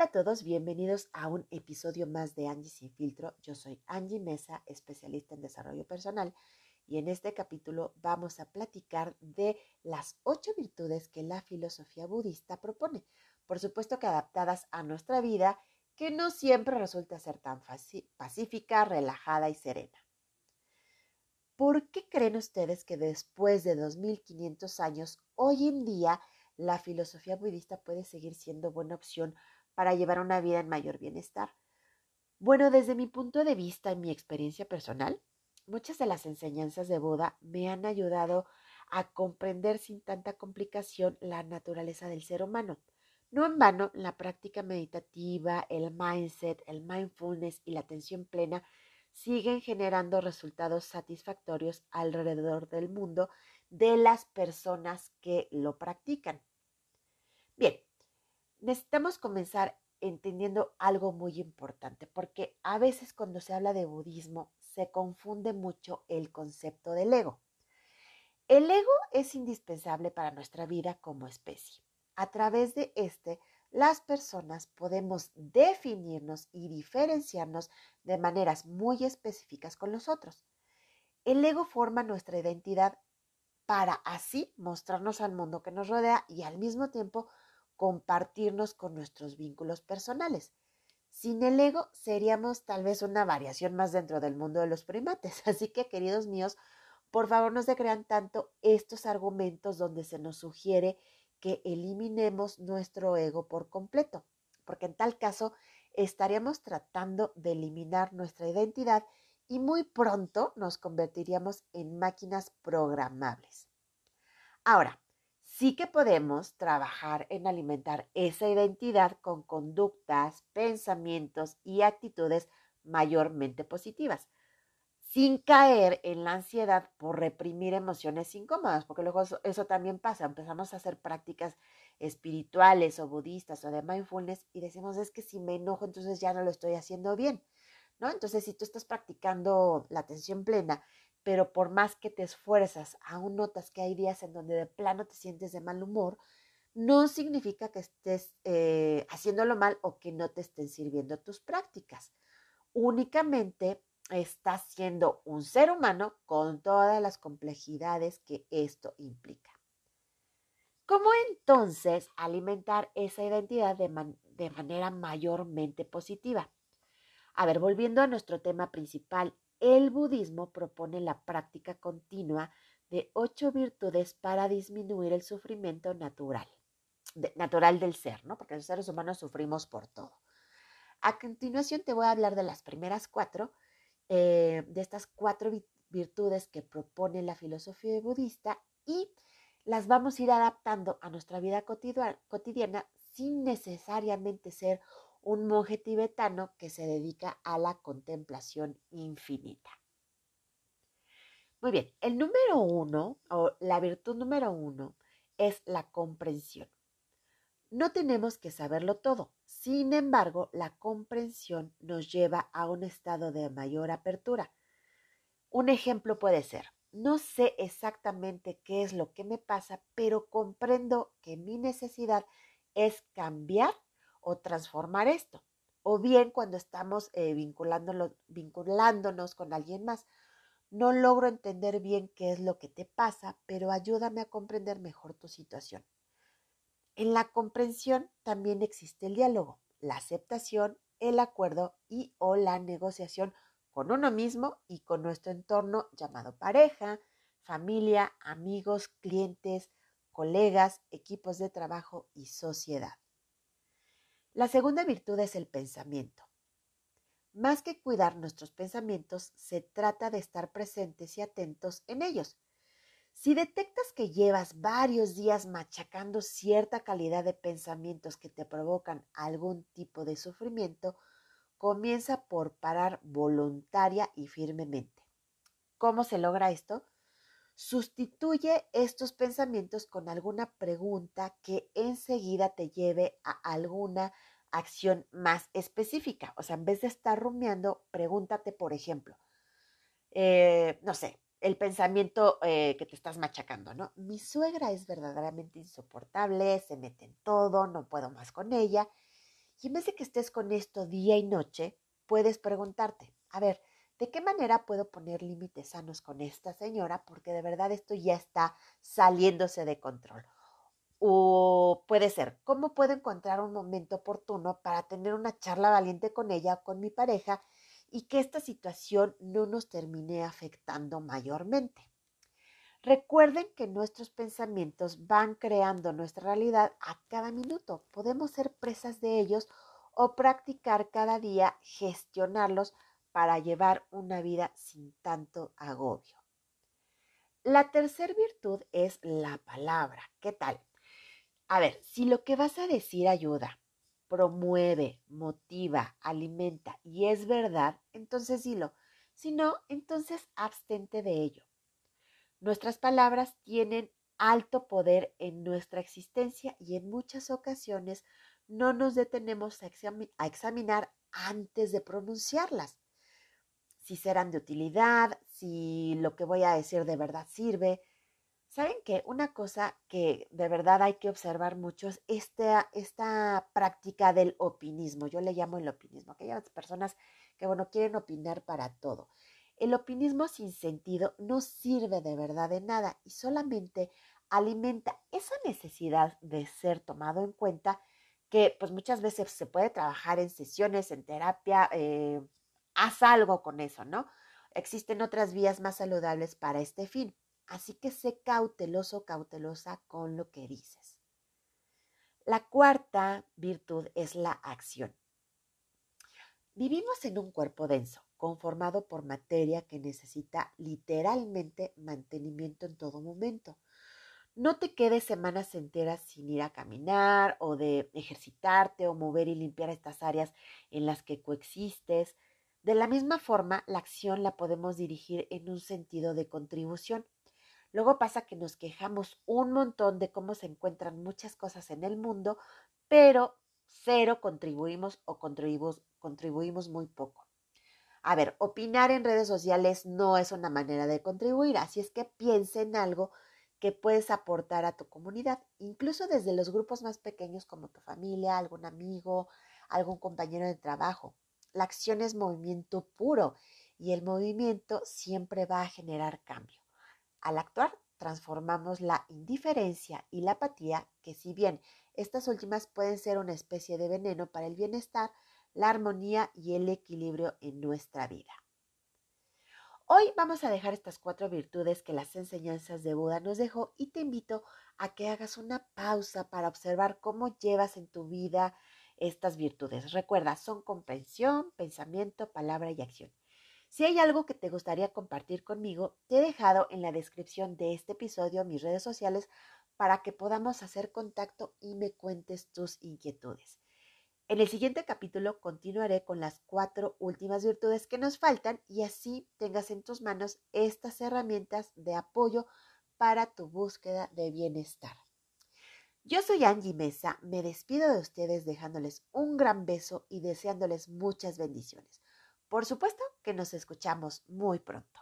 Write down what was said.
Hola a todos, bienvenidos a un episodio más de Angie Sin Filtro. Yo soy Angie Mesa, especialista en desarrollo personal, y en este capítulo vamos a platicar de las ocho virtudes que la filosofía budista propone, por supuesto que adaptadas a nuestra vida, que no siempre resulta ser tan pacífica, relajada y serena. ¿Por qué creen ustedes que después de 2500 años, hoy en día, la filosofía budista puede seguir siendo buena opción para llevar una vida en mayor bienestar? Bueno, desde mi punto de vista y mi experiencia personal, muchas de las enseñanzas de Buda me han ayudado a comprender sin tanta complicación la naturaleza del ser humano. No en vano, la práctica meditativa, el mindset, el mindfulness y la atención plena siguen generando resultados satisfactorios alrededor del mundo de las personas que lo practican. Bien, necesitamos comenzar entendiendo algo muy importante, porque a veces cuando se habla de budismo se confunde mucho el concepto del ego. El ego es indispensable para nuestra vida como especie. A través de este, las personas podemos definirnos y diferenciarnos de maneras muy específicas con los otros. El ego forma nuestra identidad para así mostrarnos al mundo que nos rodea y al mismo tiempo compartirnos con nuestros vínculos personales. Sin el ego seríamos tal vez una variación más dentro del mundo de los primates. Así que, queridos míos, por favor no se crean tanto estos argumentos donde se nos sugiere que eliminemos nuestro ego por completo, porque en tal caso estaríamos tratando de eliminar nuestra identidad y muy pronto nos convertiríamos en máquinas programables. Ahora, sí que podemos trabajar en alimentar esa identidad con conductas, pensamientos y actitudes mayormente positivas, sin caer en la ansiedad por reprimir emociones incómodas, porque luego eso, también pasa, empezamos a hacer prácticas espirituales o budistas o de mindfulness y decimos, es que si me enojo, entonces ya no lo estoy haciendo bien, ¿no? Entonces, si tú estás practicando la atención plena pero por más que te esfuerzas, aún notas que hay días en donde de plano te sientes de mal humor, no significa que estés eh, haciéndolo mal o que no te estén sirviendo tus prácticas. Únicamente estás siendo un ser humano con todas las complejidades que esto implica. ¿Cómo entonces alimentar esa identidad de manera mayormente positiva? A ver, volviendo a nuestro tema principal, el budismo propone la práctica continua de ocho virtudes para disminuir el sufrimiento natural, natural del ser, ¿no? Porque los seres humanos sufrimos por todo. A continuación te voy a hablar de las primeras cuatro, eh, de estas cuatro virtudes que propone la filosofía budista y las vamos a ir adaptando a nuestra vida cotidiana sin necesariamente ser un monje tibetano que se dedica a la contemplación infinita. Muy bien, el número uno, o la virtud número uno, es la comprensión. No tenemos que saberlo todo, sin embargo, la comprensión nos lleva a un estado de mayor apertura. Un ejemplo puede ser, no sé exactamente qué es lo que me pasa, pero comprendo que mi necesidad es cambiar o transformar esto. O bien cuando estamos eh, vinculándonos con alguien más. No logro entender bien qué es lo que te pasa, pero ayúdame a comprender mejor tu situación. En la comprensión también existe el diálogo, la aceptación, el acuerdo y o la negociación con uno mismo y con nuestro entorno llamado pareja, familia, amigos, clientes, colegas, equipos de trabajo y sociedad. La segunda virtud es el pensamiento. Más que cuidar nuestros pensamientos, se trata de estar presentes y atentos en ellos. Si detectas que llevas varios días machacando cierta calidad de pensamientos que te provocan algún tipo de sufrimiento, comienza por parar voluntaria y firmemente. ¿Cómo se logra esto? Sustituye estos pensamientos con alguna pregunta que enseguida te lleve a alguna acción más específica. O sea, en vez de estar rumiando, pregúntate, por ejemplo, eh, no sé, el pensamiento eh, que te estás machacando, ¿no? Mi suegra es verdaderamente insoportable, se mete en todo, no puedo más con ella. Y en vez de que estés con esto día y noche, puedes preguntarte, a ver, ¿de qué manera puedo poner límites sanos con esta señora? Porque de verdad esto ya está saliéndose de control. O puede ser, ¿cómo puedo encontrar un momento oportuno para tener una charla valiente con ella o con mi pareja y que esta situación no nos termine afectando mayormente? Recuerden que nuestros pensamientos van creando nuestra realidad a cada minuto. Podemos ser presas de ellos o practicar cada día gestionarlos para llevar una vida sin tanto agobio. La tercera virtud es la palabra. ¿Qué tal? A ver, si lo que vas a decir ayuda, promueve, motiva, alimenta y es verdad, entonces dilo. Si no, entonces abstente de ello. Nuestras palabras tienen alto poder en nuestra existencia y en muchas ocasiones no nos detenemos a, examinar antes de pronunciarlas. Si serán de utilidad, si lo que voy a decir de verdad sirve, ¿Saben que una cosa que de verdad hay que observar mucho es esta, esta práctica del opinismo? Yo le llamo el opinismo, aquellas personas que, bueno, quieren opinar para todo. El opinismo sin sentido no sirve de verdad de nada y solamente alimenta esa necesidad de ser tomado en cuenta que pues muchas veces se puede trabajar en sesiones, en terapia, eh, haz algo con eso, ¿no? Existen otras vías más saludables para este fin. Así que sé cauteloso, cautelosa con lo que dices. La cuarta virtud es la acción. Vivimos en un cuerpo denso, conformado por materia que necesita literalmente mantenimiento en todo momento. No te quedes semanas enteras sin ir a caminar o de ejercitarte o mover y limpiar estas áreas en las que coexistes. De la misma forma, la acción la podemos dirigir en un sentido de contribución. Luego pasa que nos quejamos un montón de cómo se encuentran muchas cosas en el mundo, pero cero contribuimos o contribuimos, contribuimos muy poco. A ver, opinar en redes sociales no es una manera de contribuir, así es que piensa en algo que puedes aportar a tu comunidad, incluso desde los grupos más pequeños como tu familia, algún amigo, algún compañero de trabajo. La acción es movimiento puro y el movimiento siempre va a generar cambio. Al actuar, transformamos la indiferencia y la apatía, que si bien estas últimas pueden ser una especie de veneno para el bienestar, la armonía y el equilibrio en nuestra vida. Hoy vamos a dejar estas cuatro virtudes que las enseñanzas de Buda nos dejó y te invito a que hagas una pausa para observar cómo llevas en tu vida estas virtudes. Recuerda, son comprensión, pensamiento, palabra y acción. Si hay algo que te gustaría compartir conmigo, te he dejado en la descripción de este episodio mis redes sociales para que podamos hacer contacto y me cuentes tus inquietudes. En el siguiente capítulo continuaré con las cuatro últimas virtudes que nos faltan y así tengas en tus manos estas herramientas de apoyo para tu búsqueda de bienestar. Yo soy Angie Mesa, me despido de ustedes dejándoles un gran beso y deseándoles muchas bendiciones. Por supuesto que nos escuchamos muy pronto.